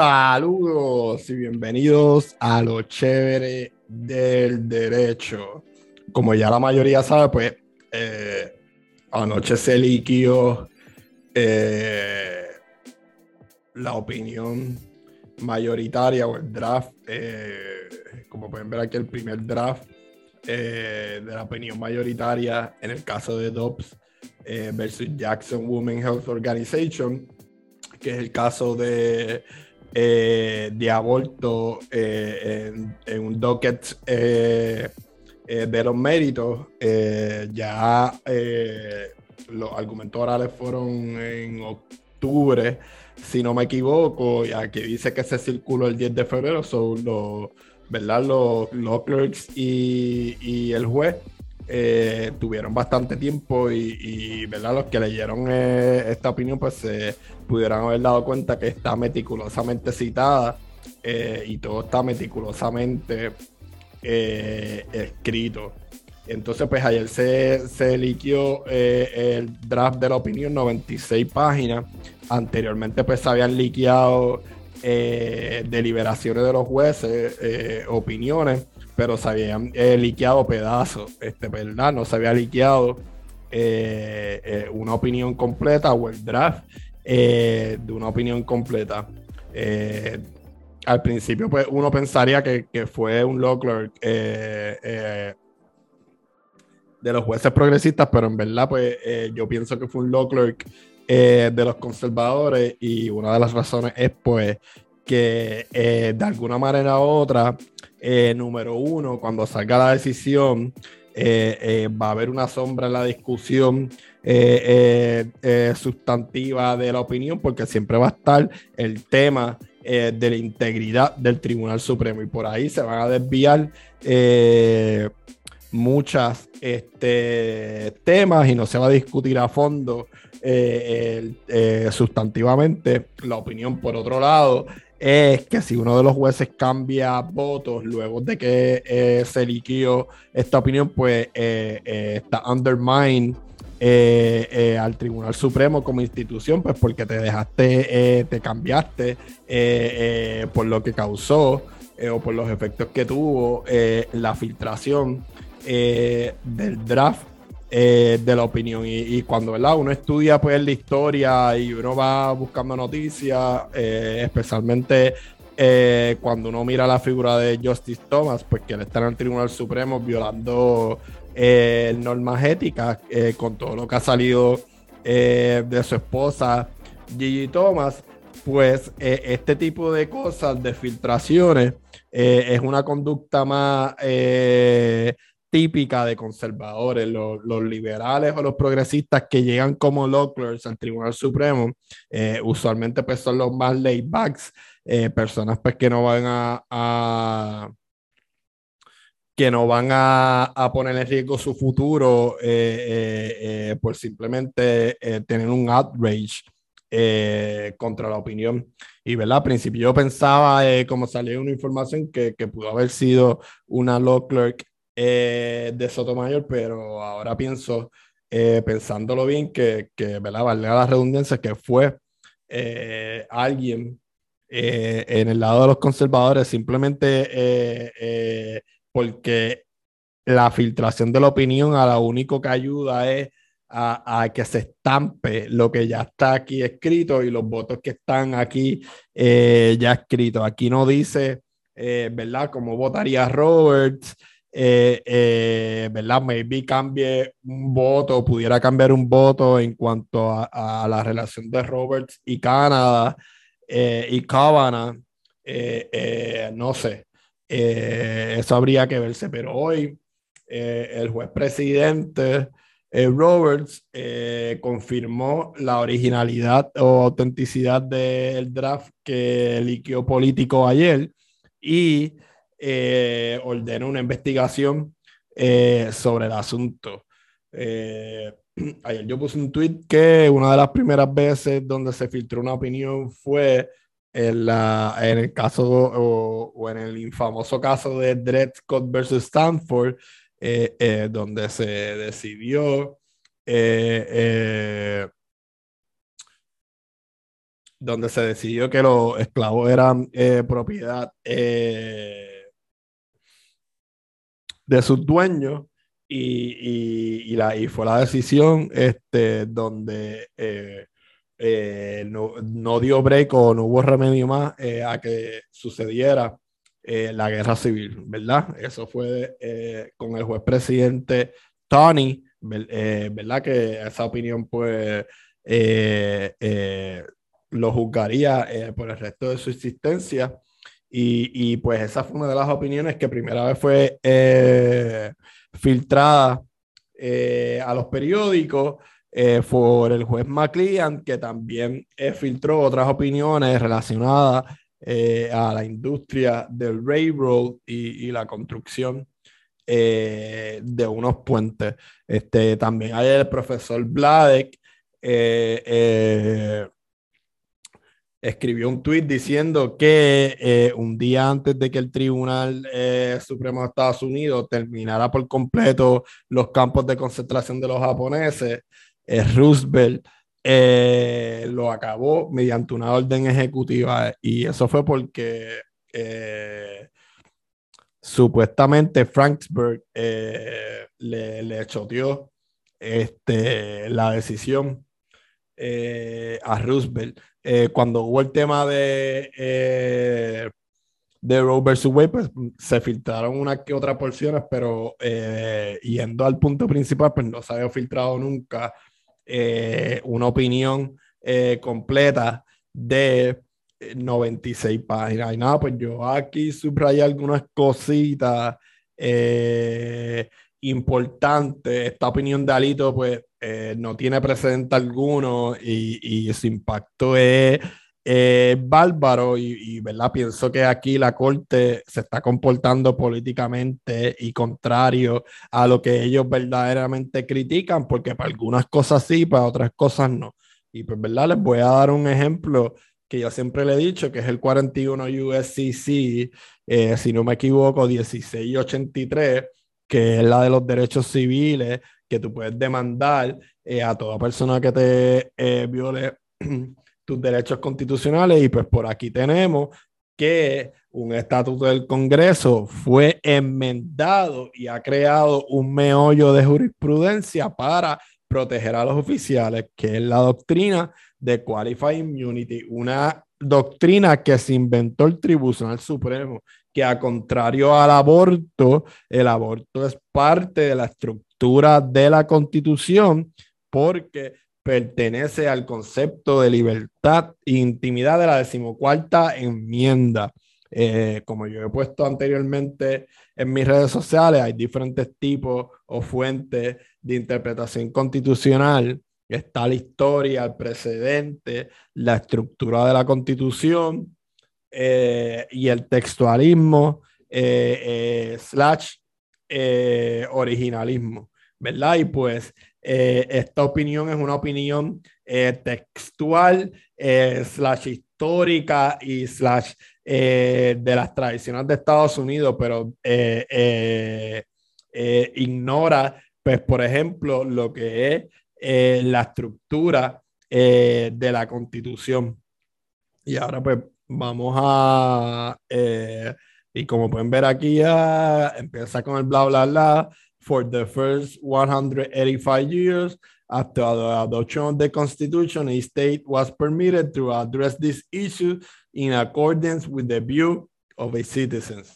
Saludos y bienvenidos a lo chévere del derecho. Como ya la mayoría sabe, pues eh, anoche se liquió eh, la opinión mayoritaria o el draft. Eh, como pueden ver aquí, el primer draft de la opinión mayoritaria en el caso de Dobbs versus Jackson Women Health Organization, que es el caso de eh, de aborto eh, en, un docket eh, de los méritos, ya los argumentos orales fueron en octubre, si no me equivoco, ya que dice que se circuló el 10 de febrero, son los, ¿verdad? Los, los clerks y, y el juez eh, tuvieron bastante tiempo y, ¿verdad? los que leyeron eh, esta opinión pues se pudieran haber dado cuenta que está meticulosamente citada eh, y todo está meticulosamente escrito. Entonces pues ayer se, se liquió el draft de la opinión, 96 páginas. Anteriormente pues se habían liqueado deliberaciones de los jueces, opiniones pero se habían eh, liqueado pedazos, este, ¿verdad? No se había liqueado eh, eh, una opinión completa o el draft de una opinión completa. al principio, pues uno pensaría que, fue un law clerk de los jueces progresistas, pero en verdad, pues yo pienso que fue un law clerk de los conservadores y una de las razones es, pues, que de alguna manera u otra eh, número uno, cuando salga la decisión, eh, eh, va a haber una sombra en la discusión sustantiva de la opinión, porque siempre va a estar el tema de la integridad del Tribunal Supremo y por ahí se van a desviar muchas este, temas y no se va a discutir a fondo sustantivamente la opinión. Por otro lado, es que si uno de los jueces cambia votos luego de que eh, se liquió esta opinión, pues eh, eh, está undermine al Tribunal Supremo como institución, pues porque te dejaste, te cambiaste por lo que causó o por los efectos que tuvo la filtración del draft eh, de la opinión. Y, cuando ¿verdad? uno estudia pues, la historia y uno va buscando noticias, eh, especialmente eh, cuando uno mira la figura de Justice Thomas, pues que él está en el Tribunal Supremo violando normas éticas con todo lo que ha salido de su esposa Gigi Thomas, pues este tipo de cosas, de filtraciones, es una conducta más típica de conservadores, los, liberales o los progresistas que llegan como locklers al Tribunal Supremo, eh, usualmente pues son los más laid backs, eh, personas pues que no van a, que no van a, poner en riesgo su futuro eh, por simplemente tener un outrage contra la opinión. Y, ¿verdad? Al principio yo pensaba, como salió una información, que, que, pudo haber sido una law clerk eh, de Sotomayor, pero ahora pienso, eh, pensándolo bien, que, que ¿verdad? valga la redundancia, que fue eh, alguien en el lado de los conservadores simplemente porque la filtración de la opinión a lo único que ayuda es a, que se estampe lo que ya está aquí escrito y los votos que están aquí ya escritos. Aquí no dice, ¿verdad?, cómo votaría Roberts, eh, eh, ¿verdad? Maybe cambie un voto, pudiera cambiar un voto en cuanto a, la relación de Roberts y Canadá eh, y Kavanaugh, no sé, eso habría que verse, pero hoy el juez presidente Roberts confirmó la originalidad o autenticidad del draft que liquió político ayer y eh, una investigación eh, sobre el asunto. Eh, ayer yo puse un tweet que una de las primeras veces donde se filtró una opinión fue en, la, en el caso o, en el infamoso caso de Dred Scott versus Stanford, donde se decidió donde se decidió que los esclavos eran eh, propiedad eh, de sus dueños y, y, y fue la decisión este, donde eh, no, no, dio break o no hubo remedio más a que sucediera la guerra civil, ¿verdad? Eso fue con el juez presidente Tony, ¿verdad? Que esa opinión pues lo juzgaría eh, por el resto de su existencia. Y, y, pues esa fue una de las opiniones que primera vez fue eh, filtrada eh, a los periódicos por el juez McLean, que también filtró otras opiniones relacionadas a la industria del railroad y, y la construcción de unos puentes. Este, también hay el profesor Bladek, escribió un tuit diciendo que eh, un día antes de que el Tribunal eh, Supremo de Estados Unidos terminara por completo los campos de concentración de los japoneses, eh, Roosevelt lo acabó mediante una orden ejecutiva. Y eso fue porque supuestamente Franksburg le, le choteó este, la decisión a Roosevelt eh, cuando hubo el tema de, eh, de Roe vs. Wade, pues se filtraron unas que otras porciones, pero eh, yendo al punto principal, pues no se había filtrado nunca una opinión completa de 96 páginas. Y nada, pues yo aquí subrayé algunas cositas importantes. Esta opinión de Alito, pues eh, no tiene precedente alguno y, y su impacto es bárbaro y, ¿verdad? pienso que aquí la Corte se está comportando políticamente y contrario a lo que ellos verdaderamente critican, porque para algunas cosas sí, para otras cosas no. Y pues, ¿verdad? Les voy a dar un ejemplo que yo siempre le he dicho, que es el 41 USCC, eh, si no me equivoco, 1683, que es la de los derechos civiles, que tú puedes demandar eh, a toda persona que te eh, viole tus derechos constitucionales. Y pues por aquí tenemos que un estatuto del Congreso fue enmendado y ha creado un meollo de jurisprudencia para proteger a los oficiales, que es la doctrina de Qualified Immunity, una doctrina que se inventó el Tribunal Supremo, que a contrario al aborto, el aborto es parte de la estructura de la Constitución porque pertenece al concepto de libertad e intimidad de la decimocuarta enmienda. Eh, como yo he puesto anteriormente en mis redes sociales, hay diferentes tipos o fuentes de interpretación constitucional. Está la historia, el precedente, la estructura de la constitución eh, y el textualismo eh, slash originalismo. ¿Verdad? Y pues eh, esta opinión es una opinión eh, textual, eh, slash histórica y slash de las tradiciones de Estados Unidos, pero ignora, pues, por ejemplo, lo que es la estructura de la constitución. Y ahora, pues, vamos a... y como pueden ver aquí, ya empieza con el bla, bla, bla for the first 185 years after the adoption of the Constitution, a state was permitted to address this issue in accordance with the view of its citizens.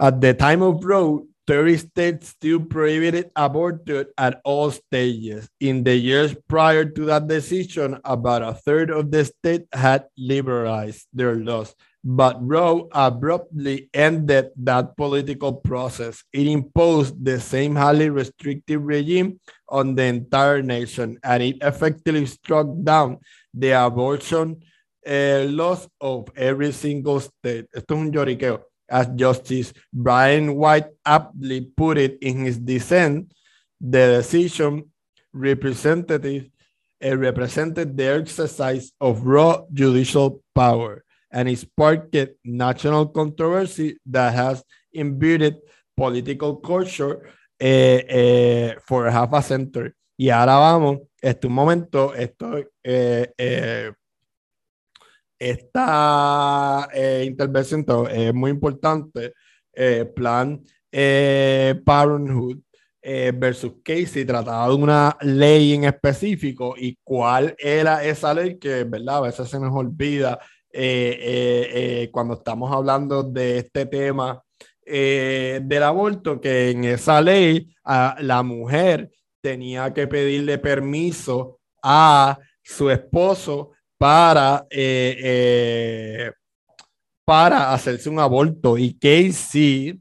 At the time of Roe, 30 states still prohibited abortion at all stages. In the years prior to that decision, about a third of the states had liberalized their laws but Roe abruptly ended that political process. It imposed the same highly restrictive regime on the entire nation, and it effectively struck down the abortion uh, laws of every single state. Esto es un lloriqueo. As Justice Brian White aptly put it in his dissent, the decision representative uh, represented the exercise of raw judicial power and it sparked national controversy that has imbued political culture uh, uh, for half a century. Y ahora vamos, este un momento, esto, eh, eh, esta eh, intervención es muy importante. plan Parenthood versus Casey trataba de una ley en específico y cuál era esa ley que, ¿verdad? A veces se nos olvida cuando estamos hablando de este tema del aborto, que en esa ley la mujer tenía que pedirle permiso a su esposo para, eh, eh, para hacerse un aborto. Y Casey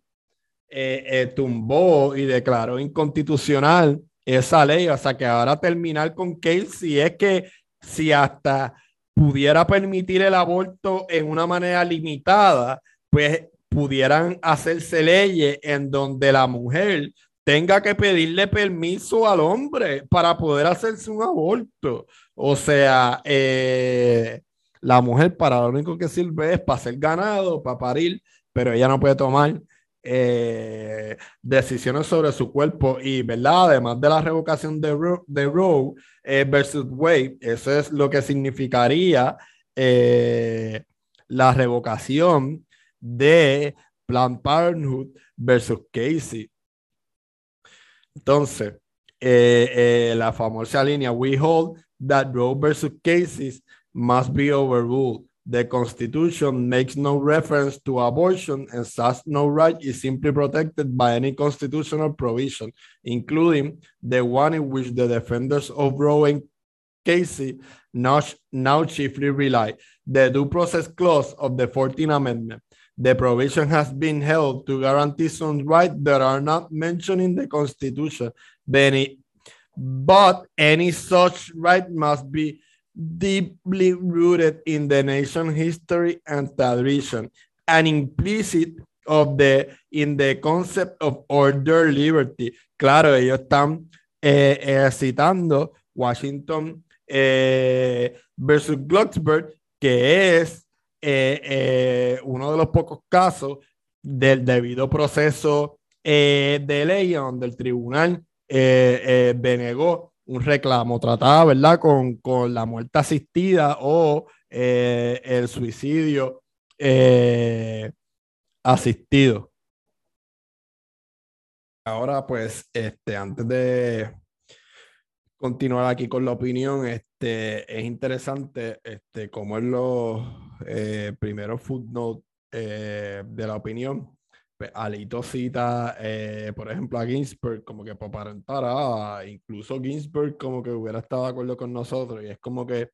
eh, tumbó y declaró inconstitucional esa ley. O sea que ahora terminar con Casey es que si hasta pudiera permitir el aborto en una manera limitada, pues pudieran hacerse leyes en donde la mujer tenga que pedirle permiso al hombre para poder hacerse un aborto. O sea, eh, la mujer para lo único que sirve es para ser ganado, para parir, pero ella no puede tomar eh, decisiones sobre su cuerpo y, ¿verdad? Además de la revocación de, Roe eh, versus Wade, eso es lo que significaría la revocación de Planned Parenthood versus Casey. Entonces, eh, eh, la famosa línea, we hold that Roe versus cases must be overruled. The Constitution makes no reference to abortion and such no right is simply protected by any constitutional provision, including the one in which the defenders of Roe Casey now, now chiefly rely, the Due Process Clause of the 14th Amendment. The provision has been held to guarantee some rights that are not mentioned in the Constitution, but any such right must be deeply rooted in the nation's history and tradition, and implicit of the in the concept of order liberty. Claro, ellos están eh, citando Washington eh, versus Glucksberg, que es Eh, uno de los pocos casos del debido proceso de ley donde el tribunal denegó un reclamo, trataba, ¿verdad?, con, con la muerte asistida o el suicidio asistido. Ahora, pues, este, antes de continuar aquí con la opinión, este, es interesante este, cómo es los eh, primeros footnotes eh, de la opinión. Pues, Alito cita, eh, por ejemplo, a Ginsberg como que para ah, incluso Ginsberg como que hubiera estado de acuerdo con nosotros y es como que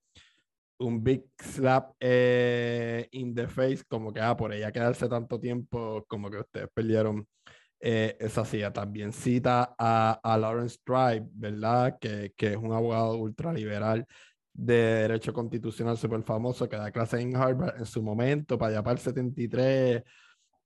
un big slap eh, in the face, como que, ah, por ella quedarse tanto tiempo, como que ustedes perdieron eh, esa silla. También cita a, a Lawrence Tribe, ¿verdad? Que, que, es un abogado ultraliberal de derecho constitucional súper famoso que da clases en Harvard en su momento, para allá para el 73.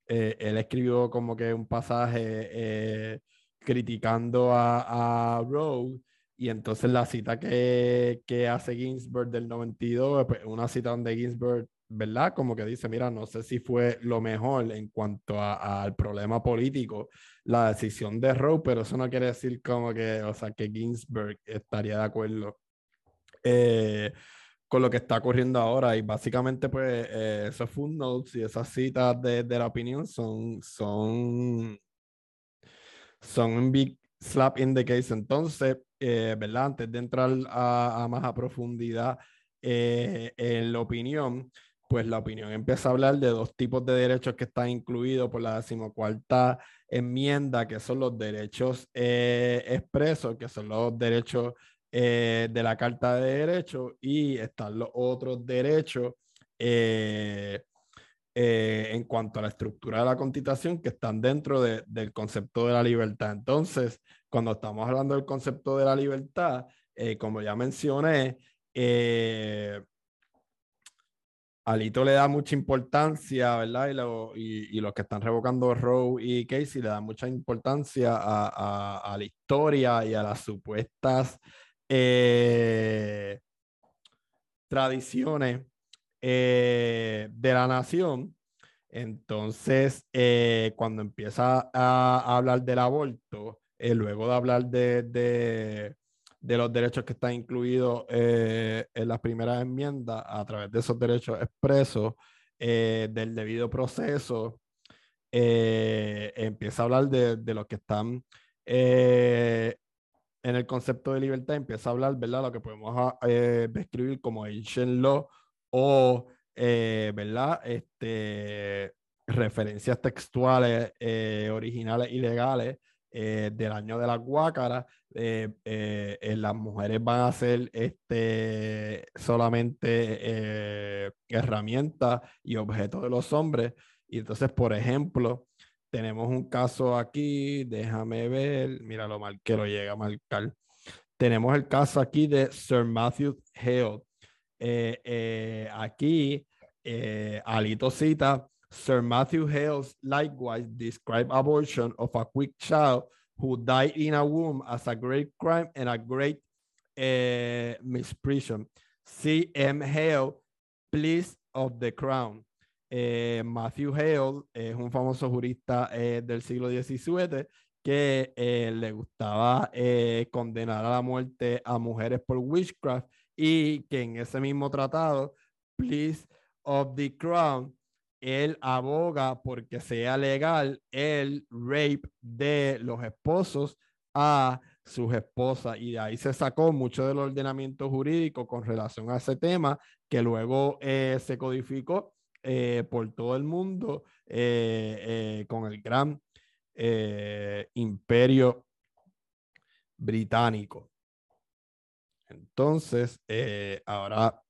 Eh, él escribió como que un pasaje eh, criticando a, a Roe y entonces la cita que, que hace Ginsburg del 92, pues, una cita donde Ginsburg ¿verdad? Como que dice, mira, no sé si fue lo mejor en cuanto al problema político la decisión de Roe, pero eso no quiere decir como que, o sea, que Ginsburg estaría de acuerdo eh, con lo que está ocurriendo ahora. Y básicamente, pues, eh, esos footnotes y esas citas de, de, la opinión son, son, son un big slap in the case. Entonces, eh. Antes de entrar a, a más profundidad en la opinión, pues la opinión empieza a hablar de dos tipos de derechos que están incluidos por la decimocuarta enmienda, que son los derechos eh, expresos, que son los derechos eh, de la Carta de Derechos, y están los otros derechos eh, en cuanto a la estructura de la Constitución que están dentro del concepto de la libertad. Entonces, cuando estamos hablando del concepto de la libertad, como ya mencioné, Alito le da mucha importancia, ¿verdad? Y, los que están revocando Roe y Casey le dan mucha importancia a, la historia y a las supuestas eh, tradiciones eh, de la nación. Entonces, eh, cuando empieza a, hablar del aborto, luego de hablar de, de los derechos que están incluidos en las primeras enmiendas a través de esos derechos expresos del debido proceso. empieza a hablar de, de los que están en el concepto de libertad empieza a hablar, ¿verdad? Lo que podemos eh, describir como ancient law o, eh, ¿verdad? Este, referencias textuales eh, originales y legales del año de la guácaras. las mujeres van a ser este, solamente herramientas y objetos de los hombres. Y entonces, por ejemplo, tenemos un caso aquí, déjame ver, mira lo mal que lo llega a marcar. Tenemos el caso aquí de Sir Matthew Hale. Eh, eh, aquí, eh, Alito cita, Sir Matthew Hale likewise described abortion of a quick child who died in a womb as a great crime and a great misprision. C. M. Hale, please of the crown. Eh, Matthew Hale es un famoso jurista eh, del siglo XVII que eh, le gustaba condenar a la muerte a mujeres por witchcraft y que en ese mismo tratado, Please of the Crown, él aboga porque sea legal el rape de los esposos a sus esposas. Y de ahí se sacó mucho del ordenamiento jurídico con relación a ese tema que luego se codificó eh, por todo el mundo eh, eh, con el gran imperio británico. Entonces, ahora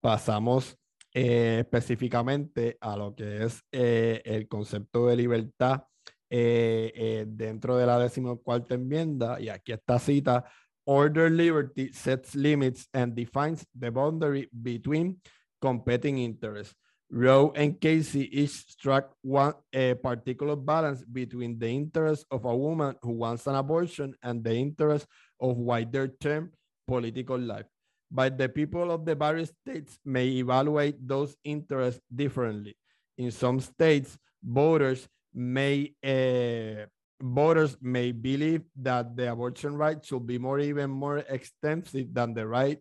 pasamos específicamente a lo que es el concepto de libertad dentro de la decimocuarta enmienda, y aquí está cita, Order liberty sets limits and defines the boundary between competing interests. Roe and Casey each struck one a particular balance between the interest of a woman who wants an abortion and the interest of wider term political life. But the people of the various states may evaluate those interests differently. In some states, voters may uh, voters may believe that the abortion right should be more even more extensive than the right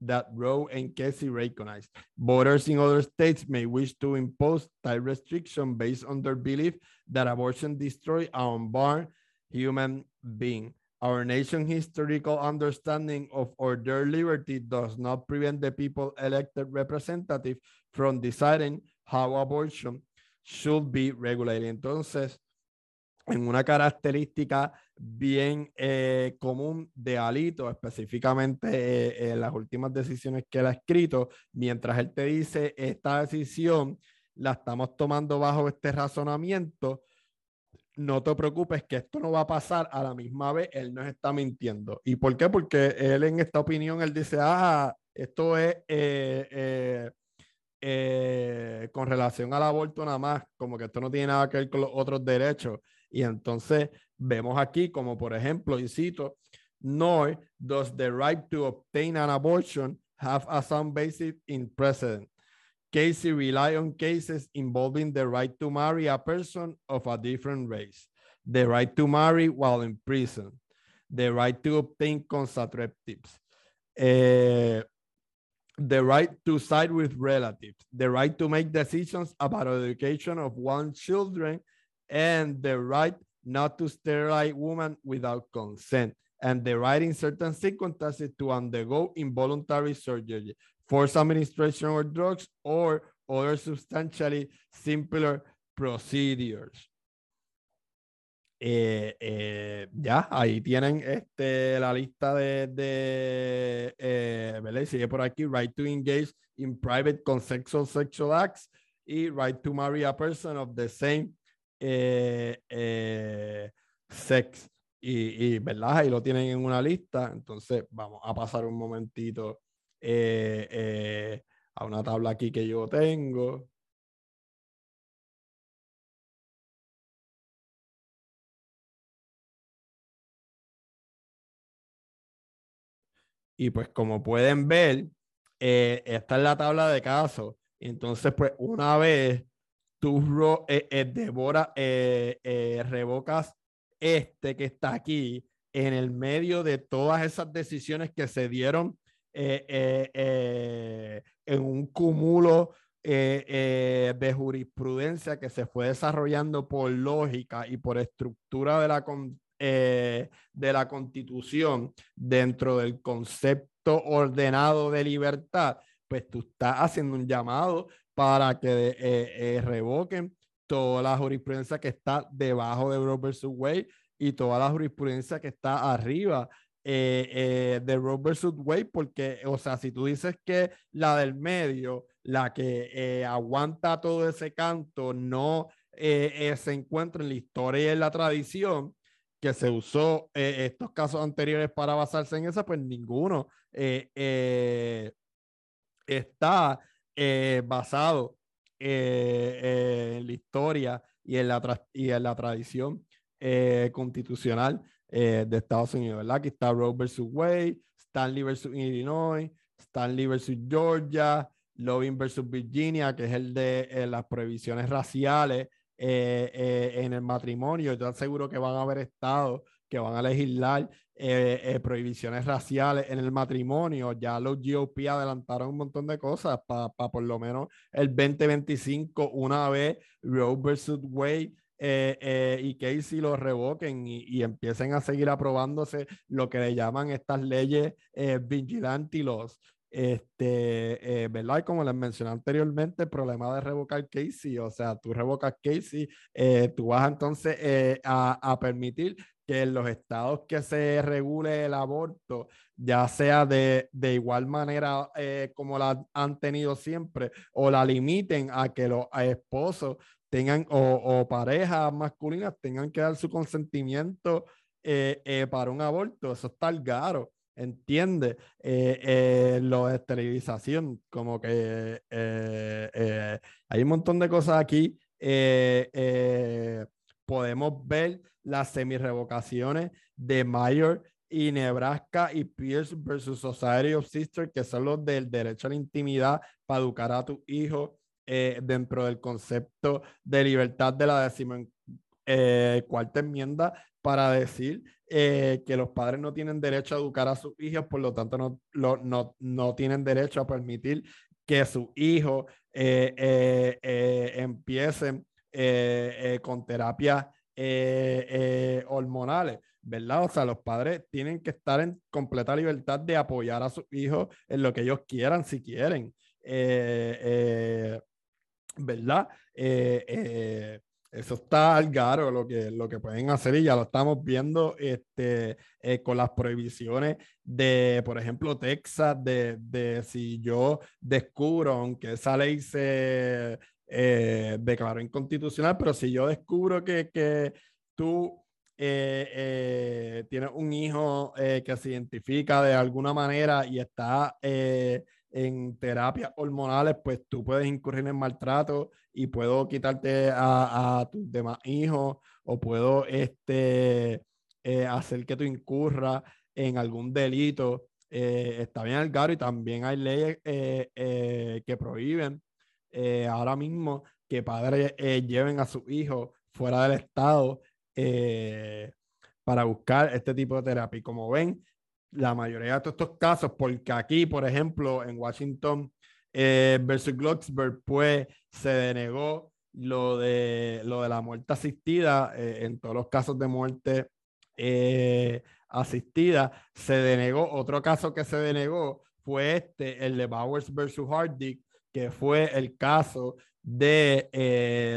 that Roe and Casey recognized. Voters in other states may wish to impose type restriction based on their belief that abortion destroys an unborn human being. Our nation's historical understanding of order liberty does not prevent the people elected representative from deciding how abortion should be regulated. Entonces, en una característica bien eh, común de Alito, específicamente eh, en las últimas decisiones que él ha escrito, mientras él te dice esta decisión la estamos tomando bajo este razonamiento, no te preocupes que esto no va a pasar a la misma vez, él nos está mintiendo. ¿Y por qué? Porque él en esta opinión, él dice, ah, esto es eh, con relación al aborto nada más, como que esto no tiene nada que ver con los otros derechos. Y entonces vemos aquí como por ejemplo, y cito, nor does the right to obtain an abortion have a sound basis in precedent. Casey rely on cases involving the right to marry a person of a different race, the right to marry while in prison, the right to obtain contraceptives, uh, the right to side with relatives, the right to make decisions about education of one's children, and the right not to sterilize women without consent, and the right in certain circumstances to undergo involuntary surgery, forced administration of drugs, or other substantially simpler procedures. Eh, eh, ya, ahí tienen este, la lista de, de eh, ¿verdad? Sigue por aquí, right to engage in private consensual sexual acts y right to marry a person of the same eh, eh, sex y, ¿verdad? Ahí lo tienen en una lista. Entonces, vamos a pasar un momentito eh, a una tabla aquí que yo tengo. Y pues como pueden ver, esta es la tabla de casos. Entonces, pues una vez tú eh, eh, devora, eh, revocas este que está aquí, en el medio de todas esas decisiones que se dieron eh, eh, en un cúmulo de jurisprudencia que se fue desarrollando por lógica y por estructura de la, de la constitución dentro del concepto ordenado de libertad, pues tú estás haciendo un llamado para que revoquen toda la jurisprudencia que está debajo de Roe versus Wade y toda la jurisprudencia que está arriba eh, eh, de Roe Wade, porque, o sea, si tú dices que la del medio, la que eh, aguanta todo ese canto, no se encuentra en la historia y en la tradición, que se usó estos casos anteriores para basarse en esa, pues ninguno está basado en la historia y en la, tradición eh, constitucional eh, de Estados Unidos, ¿verdad? Aquí está Roe versus Wade, Stanley versus Illinois, Stanley versus Georgia, Loving versus Virginia, que es el de eh, las prohibiciones raciales en el matrimonio. Yo aseguro que van a haber estados que van a legislar prohibiciones raciales en el matrimonio. Ya los GOP adelantaron un montón de cosas para por lo menos el 2025, una vez Roe versus Wade eh, eh, y Casey lo revoquen y, empiecen a seguir aprobándose lo que le llaman estas leyes eh, vigilante los este, eh, ¿verdad? Como les mencioné anteriormente, el problema de revocar Casey, o sea, tú revocas Casey, tú vas entonces a, a, permitir que en los estados que se regule el aborto, ya sea de, de igual manera como la han tenido siempre, o la limiten a que los esposos tengan o, parejas masculinas tengan que dar su consentimiento eh, eh, para un aborto. Eso está al garo, ¿entiendes? Eh, lo de esterilización, como que hay un montón de cosas aquí. podemos ver las semi-revocaciones de Mayor y Nebraska y Pierce versus Society of Sisters, que son los del derecho a la intimidad para educar a tu hijo eh, dentro del concepto de libertad de la décima eh, cuarta enmienda para decir eh, que los padres no tienen derecho a educar a sus hijos, por lo tanto no, no, no tienen derecho a permitir que sus hijos empiecen con terapias hormonales, ¿verdad? O sea, los padres tienen que estar en completa libertad de apoyar a sus hijos en lo que ellos quieran, si quieren. ¿verdad? Eh, eh, eso está al garo lo que, lo que pueden hacer y ya lo estamos viendo este, eh, con las prohibiciones de, por ejemplo, Texas, de, de si yo descubro, aunque esa ley se declaró inconstitucional, pero si yo descubro que, que tú tienes un hijo que se identifica de alguna manera y está en terapias hormonales, pues tú puedes incurrir en maltrato y puedo quitarte a, tus demás hijos o puedo este, eh, hacer que tú incurras en algún delito. Eh, está bien el garo y también hay leyes eh, que prohíben ahora mismo que padres lleven a sus hijos fuera del estado para buscar este tipo de terapia. Y como ven, la mayoría de todos estos casos, porque aquí, por ejemplo, en Washington eh, versus Glucksberg, pues se denegó lo de, lo de la muerte asistida, eh, en todos los casos de muerte eh, asistida, se denegó. Otro caso que se denegó fue este, el de Bowers versus Hardick, que fue el caso de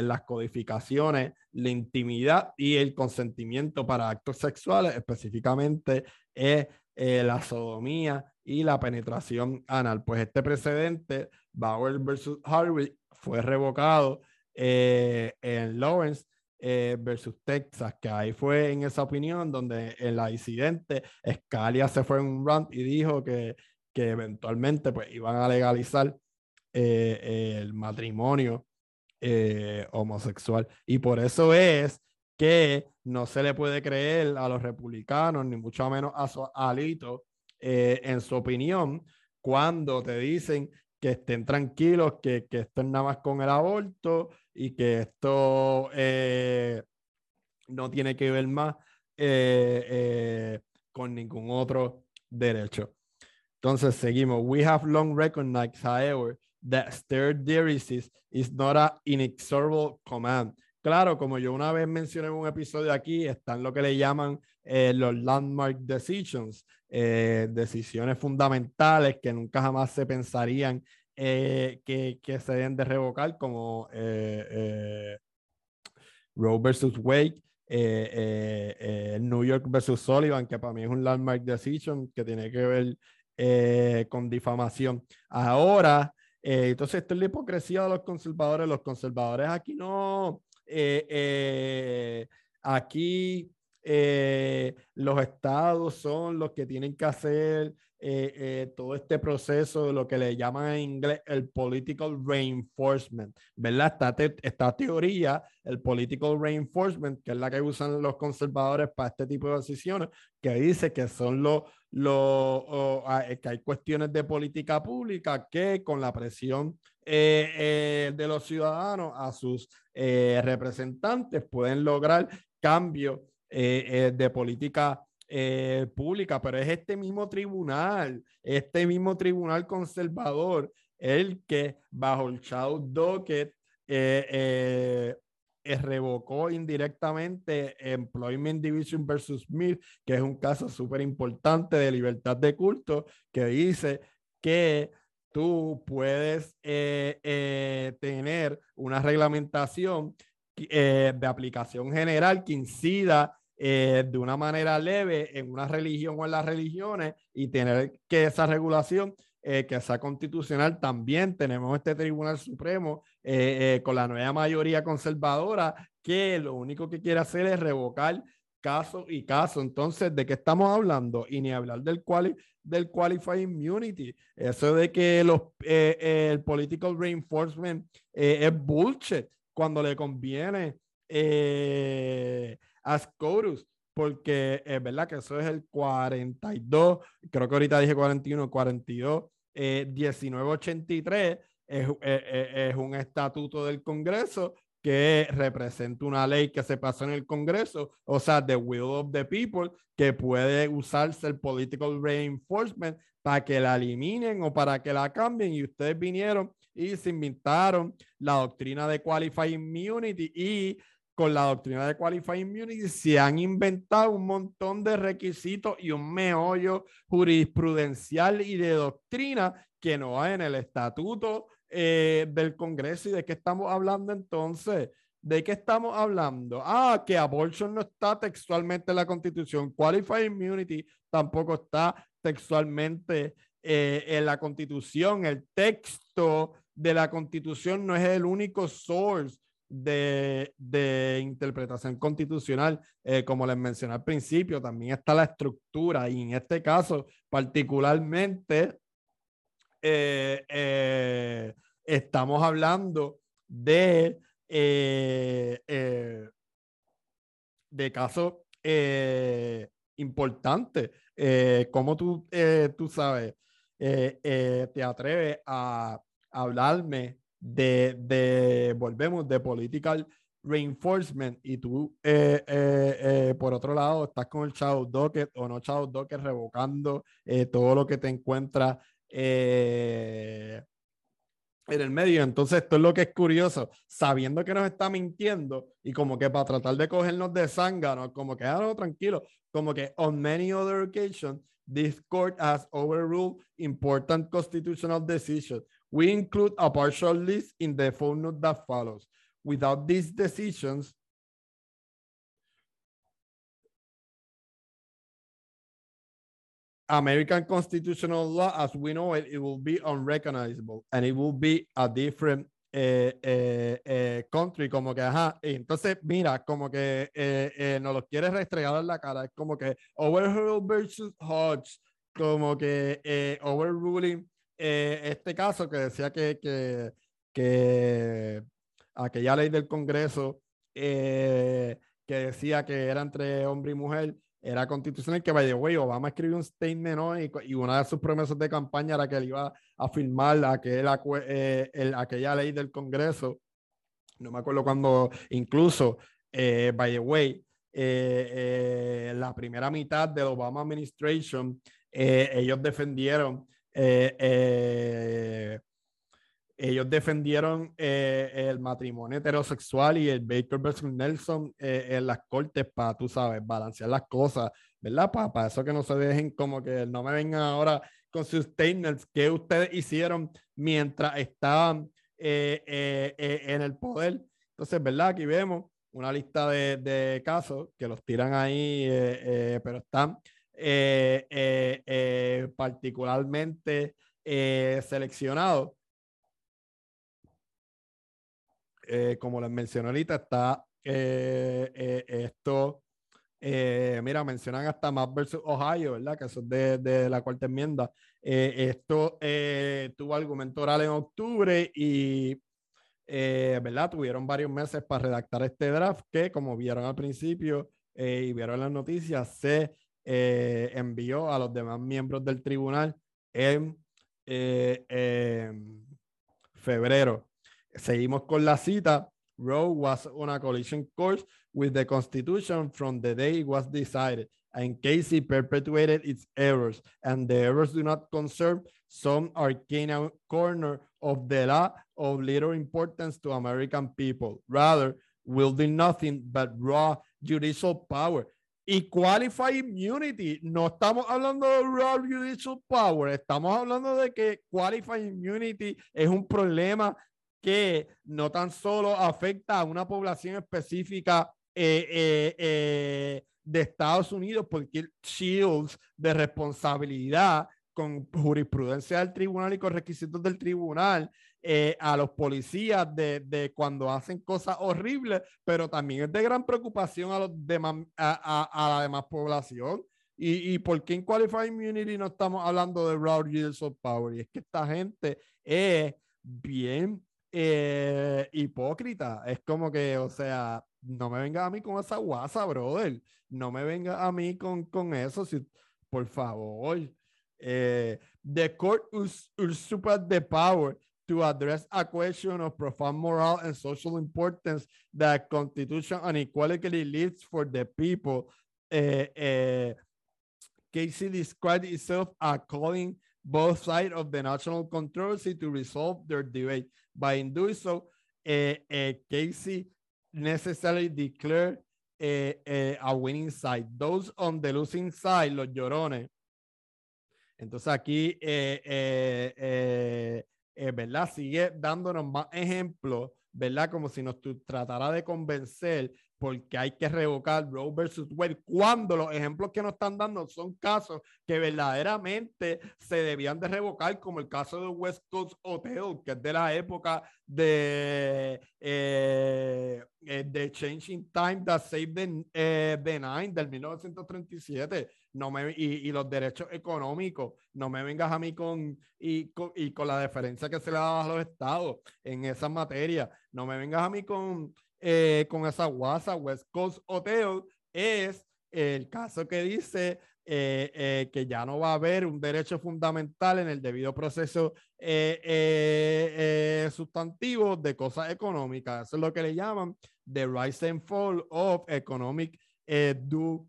las codificaciones, la intimidad y el consentimiento para actos sexuales, específicamente es eh, la sodomía y la penetración anal. Pues este precedente, Bauer versus Harvey, fue revocado eh, en Lawrence eh, versus Texas, que ahí fue en esa opinión donde en la incidente Scalia se fue en un rant y dijo que, que eventualmente pues iban a legalizar el matrimonio homosexual. Y por eso es que no se le puede creer a los republicanos, ni mucho menos a su alito, eh, en su opinión, cuando te dicen que estén tranquilos, que, que esto es nada más con el aborto y que esto eh, no tiene que ver más con ningún otro derecho. Entonces seguimos. We have long recognized, however, that stare decisis is not an inexorable command. Claro, como yo una vez mencioné en un episodio aquí, están lo que le llaman eh, los landmark decisions, eh, decisiones fundamentales que nunca jamás se pensarían eh, que, que, se deben de revocar, como Roe versus Wade, New York versus Sullivan, que para mí es un landmark decision que tiene que ver con difamación. Ahora, entonces, esto es la hipocresía de los conservadores. Los conservadores aquí no eh, eh, aquí eh, los estados son los que tienen que hacer todo este proceso de lo que le llaman en inglés el political reinforcement, ¿verdad? Esta, esta teoría, el political reinforcement, que es la que usan los conservadores para este tipo de decisiones, que dice que son los, lo, que hay cuestiones de política pública que con la presión de los ciudadanos a sus eh, representantes pueden lograr cambios eh, eh, de política pública, pero es este mismo tribunal, este mismo tribunal conservador, el que bajo el Child Docket revocó indirectamente Employment Division versus Smith, que es un caso súper importante de libertad de culto, que dice que tú puedes eh, eh, tener una reglamentación eh, de aplicación general que incida de una manera leve en una religión o en las religiones y tener que esa regulación que sea constitucional. También tenemos este Tribunal Supremo con la nueva mayoría conservadora que lo único que quiere hacer es revocar caso y caso. Entonces, ¿de qué estamos hablando? Y ni hablar del, quali del Qualified Immunity. Eso de que los, eh, eh, el Political Reinforcement eh, es bullshit cuando le conviene a SCOTUS, porque es verdad que eso es el 42, creo que ahorita dije 41, 42, 1983. Es, es, un estatuto del Congreso que representa una ley que se pasó en el Congreso, o sea, the will of the people, que puede usarse el political reinforcement para que la eliminen o para que la cambien. Y ustedes vinieron y se inventaron la doctrina de qualified immunity y con la doctrina de qualified immunity se han inventado un montón de requisitos y un meollo jurisprudencial y de doctrina que no hay en el estatuto eh, del Congreso. ¿Y de qué estamos hablando entonces? ¿De qué estamos hablando? Ah, que abortion no está textualmente en la Constitución. Qualified immunity tampoco está textualmente eh, en la Constitución. El texto de la Constitución no es el único source de, de interpretación constitucional. Eh, como les mencioné al principio, también está la estructura y en este caso particularmente eh, eh, estamos hablando de, eh, de casos importantes. como tú, tú sabes, te atreves a, hablarme de, de, volvemos, de political reinforcement y tú, por otro lado, estás con el Child Docket o no Child Docket revocando todo lo que te encuentras eh, en el medio. Entonces, esto es lo que es curioso, sabiendo que nos está mintiendo y como que para tratar de cogernos de zángano, como que, ah, tranquilo, como que on many other occasions, this court has overruled important constitutional decisions. We include a partial list in the footnote that follows. Without these decisions, American constitutional law, as we know it, it will be unrecognizable and it will be a different eh, eh, eh, country, como que, ajá, entonces, mira, como que eh, nos lo quiere restregar en la cara, es como que Overrule versus Hodge, como que overruling este caso que decía que, que, que aquella ley del Congreso que decía que era entre hombre y mujer, era constitucional que, vaya, güey, Obama escribió un statement ¿no? y, una de sus promesas de campaña era que él iba a firmar aquel, eh, el, aquella ley del Congreso. No me acuerdo cuando, incluso, eh, by the way, la primera mitad de la Obama administration, ellos defendieron ellos defendieron el matrimonio heterosexual y el Baker versus Nelson en las cortes para, tú sabes, balancear las cosas, ¿verdad? Para, eso que no se dejen como que no me vengan ahora con sus statements que ustedes hicieron mientras estaban en el poder. Entonces, ¿verdad? Aquí vemos una lista de, de casos que los tiran ahí, eh, eh, pero están eh, particularmente seleccionados. Como les mencioné ahorita, está esto. mira, mencionan hasta más versus Ohio, ¿verdad? Que eso es de, de la cuarta enmienda. esto tuvo argumento oral en octubre y eh, ¿verdad? Tuvieron varios meses para redactar este draft que, como vieron al principio eh, y vieron las noticias, se eh, envió a los demás miembros del tribunal en febrero. Seguimos con la cita. Roe was on a collision course with the Constitution from the day it was decided, and Casey perpetuated its errors, and the errors do not concern some arcane corner of the law of little importance to American people, rather wielding nothing but raw judicial power. Y immunity, no estamos hablando de raw judicial power, estamos hablando de que qualified immunity es un problema que no tan solo afecta a una población específica eh, eh, eh, de Estados Unidos, porque shields de responsabilidad con jurisprudencia del tribunal y con requisitos del tribunal a los policías de, de, cuando hacen cosas horribles, pero también es de gran preocupación a, los demás, a, a, la demás población. ¿Y, y por qué en Qualified Immunity no estamos hablando de raw judicial power? Y es que esta gente es bien eh, hipócrita. Es como que, o sea, no me venga a mí con esa guasa, brother. No me venga a mí con, con eso, por favor. Eh, the court usurped the power to address a question of profound moral and social importance that constitution and equality leaves for the people. Uh, uh, Casey described itself as calling both sides of the national controversy to resolve their debate. By in doing so, uh, uh, Casey necessarily declared uh, a winning side. Those on the losing side, los llorones. Entonces aquí, ¿verdad? Sigue dándonos más ejemplos, ¿verdad? Como si nos tratara de convencer porque hay que revocar Roe versus Wade, cuando los ejemplos que nos están dando son casos que verdaderamente se debían de revocar, como el caso de West Coast Hotel, que es de la época de, eh, eh, de Changing Time That Saved the, eh, the Nine del 1937. No me, y, y, los derechos económicos, no me vengas a mí con y, con y con la deferencia que se le da a los estados en esa materia, no me vengas a mí con eh, con esa guasa West Coast Hotel es el caso que dice eh, eh, que ya no va a haber un derecho fundamental en el debido proceso sustantivo de cosas económicas. Eso es lo que le llaman the rise and fall of economic due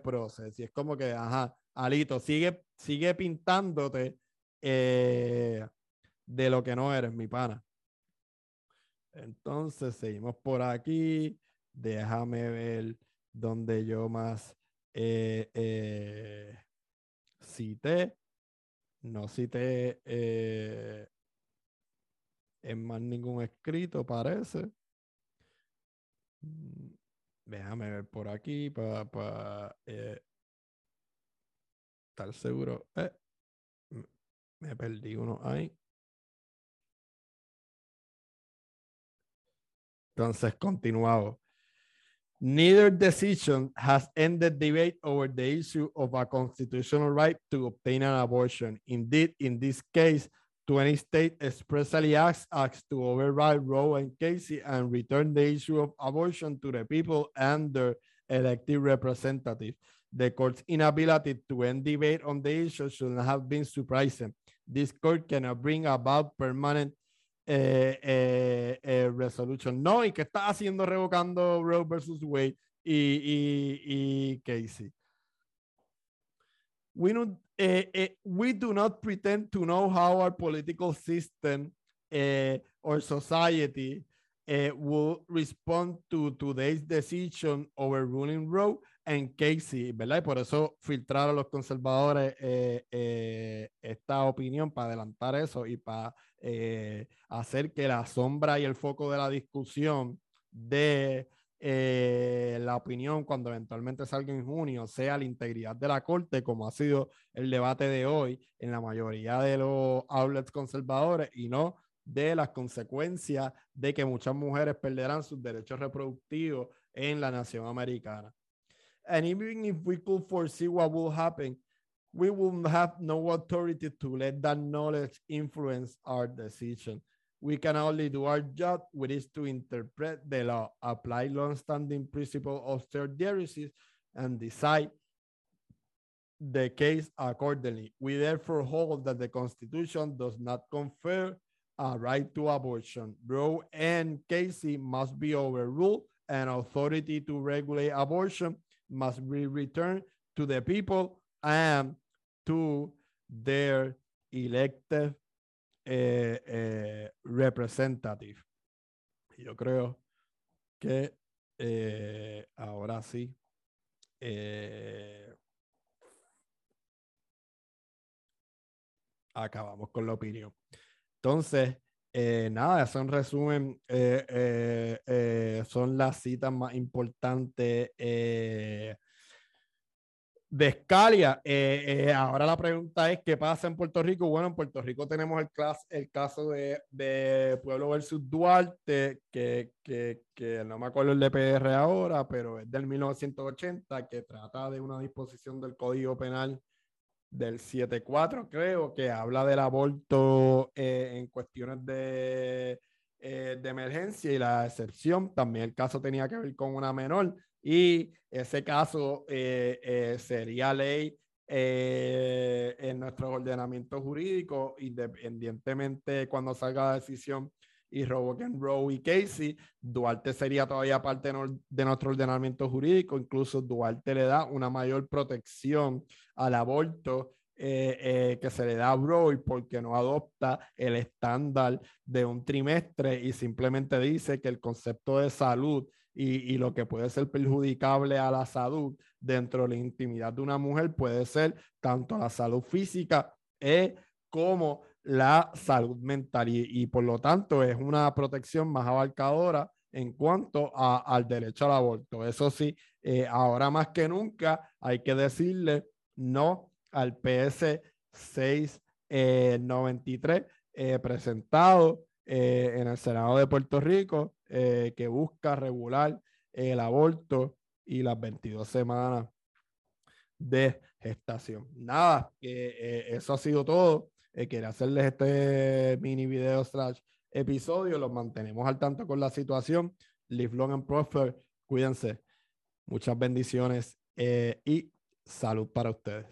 process. Y es como que, ajá, Alito, sigue, sigue pintándote de lo que no eres, mi pana. Entonces, seguimos por aquí. Déjame ver dónde yo más eh, eh, cité. No cité eh, en más ningún escrito, parece. Mm, déjame ver por aquí para estar seguro. me perdí uno ahí. Entonces. Neither decision has ended debate over the issue of a constitutional right to obtain an abortion. Indeed, in this case, 20 states expressly asked to override Roe and Casey and return the issue of abortion to the people and their elected representatives. The court's inability to end debate on the issue should not have been surprising. This court cannot bring about permanent eh, eh, eh, resolution. No, ¿y qué está haciendo revocando Roe versus Wade? y, y, y Casey. We, uh, we do not pretend to know how our political system or society will respond to today's decision overruling Roe and Casey, ¿verdad? Y por eso filtraron los conservadores eh, eh, esta opinión para adelantar eso y para eh, hacer que la sombra y el foco de la discusión de la opinión cuando eventualmente salga en junio sea la integridad de la corte, como ha sido el debate de hoy en la mayoría de los outlets conservadores y no de las consecuencias de que muchas mujeres perderán sus derechos reproductivos en la nación americana. And even if we could foresee what will happen, we will have no authority to let that knowledge influence our decision. We can only do our job, which is to interpret the law, apply long-standing principle of third diocese, and decide the case accordingly. We therefore hold that the Constitution does not confer a right to abortion. Roe and Casey must be overruled, and authority to regulate abortion must be returned to the people and to their elected eh, eh, representative. Yo creo que eh, ahora sí. Acabamos con la opinión. Entonces, eh, nada, eso en resumen eh, eh, son las citas más importantes de Scalia. ahora la pregunta es, ¿qué pasa en Puerto Rico? Bueno, en Puerto Rico tenemos el, el caso de, Pueblo versus Duarte, que, que, que, no me acuerdo el DPR ahora, pero es del 1980, que trata de una disposición del Código Penal del 7.4, creo, que habla del aborto eh, en cuestiones de, eh, de emergencia y la excepción. También el caso tenía que ver con una menor y ese caso eh, sería ley en nuestro ordenamiento jurídico, independientemente cuando salga la decisión y Robocan Rowe y Casey, Duarte sería todavía parte de nuestro ordenamiento jurídico, incluso Duarte le da una mayor protección al aborto eh, eh, que se le da a Roy porque no adopta el estándar de un trimestre y simplemente dice que el concepto de salud y, y, lo que puede ser perjudicable a la salud dentro de la intimidad de una mujer puede ser tanto la salud física eh, como la salud mental y, por lo tanto es una protección más abarcadora en cuanto al derecho al aborto. Eso sí, eh, ahora más que nunca hay que decirle no al PS 693 eh, presentado eh, en el Senado de Puerto Rico que busca regular el aborto y las 22 semanas de gestación. Nada, eso ha sido todo. Eh, quería hacerles este mini video slash episodio. Los mantenemos al tanto con la situación. Live long and prosper. Cuídense. Muchas bendiciones eh, y salud para ustedes.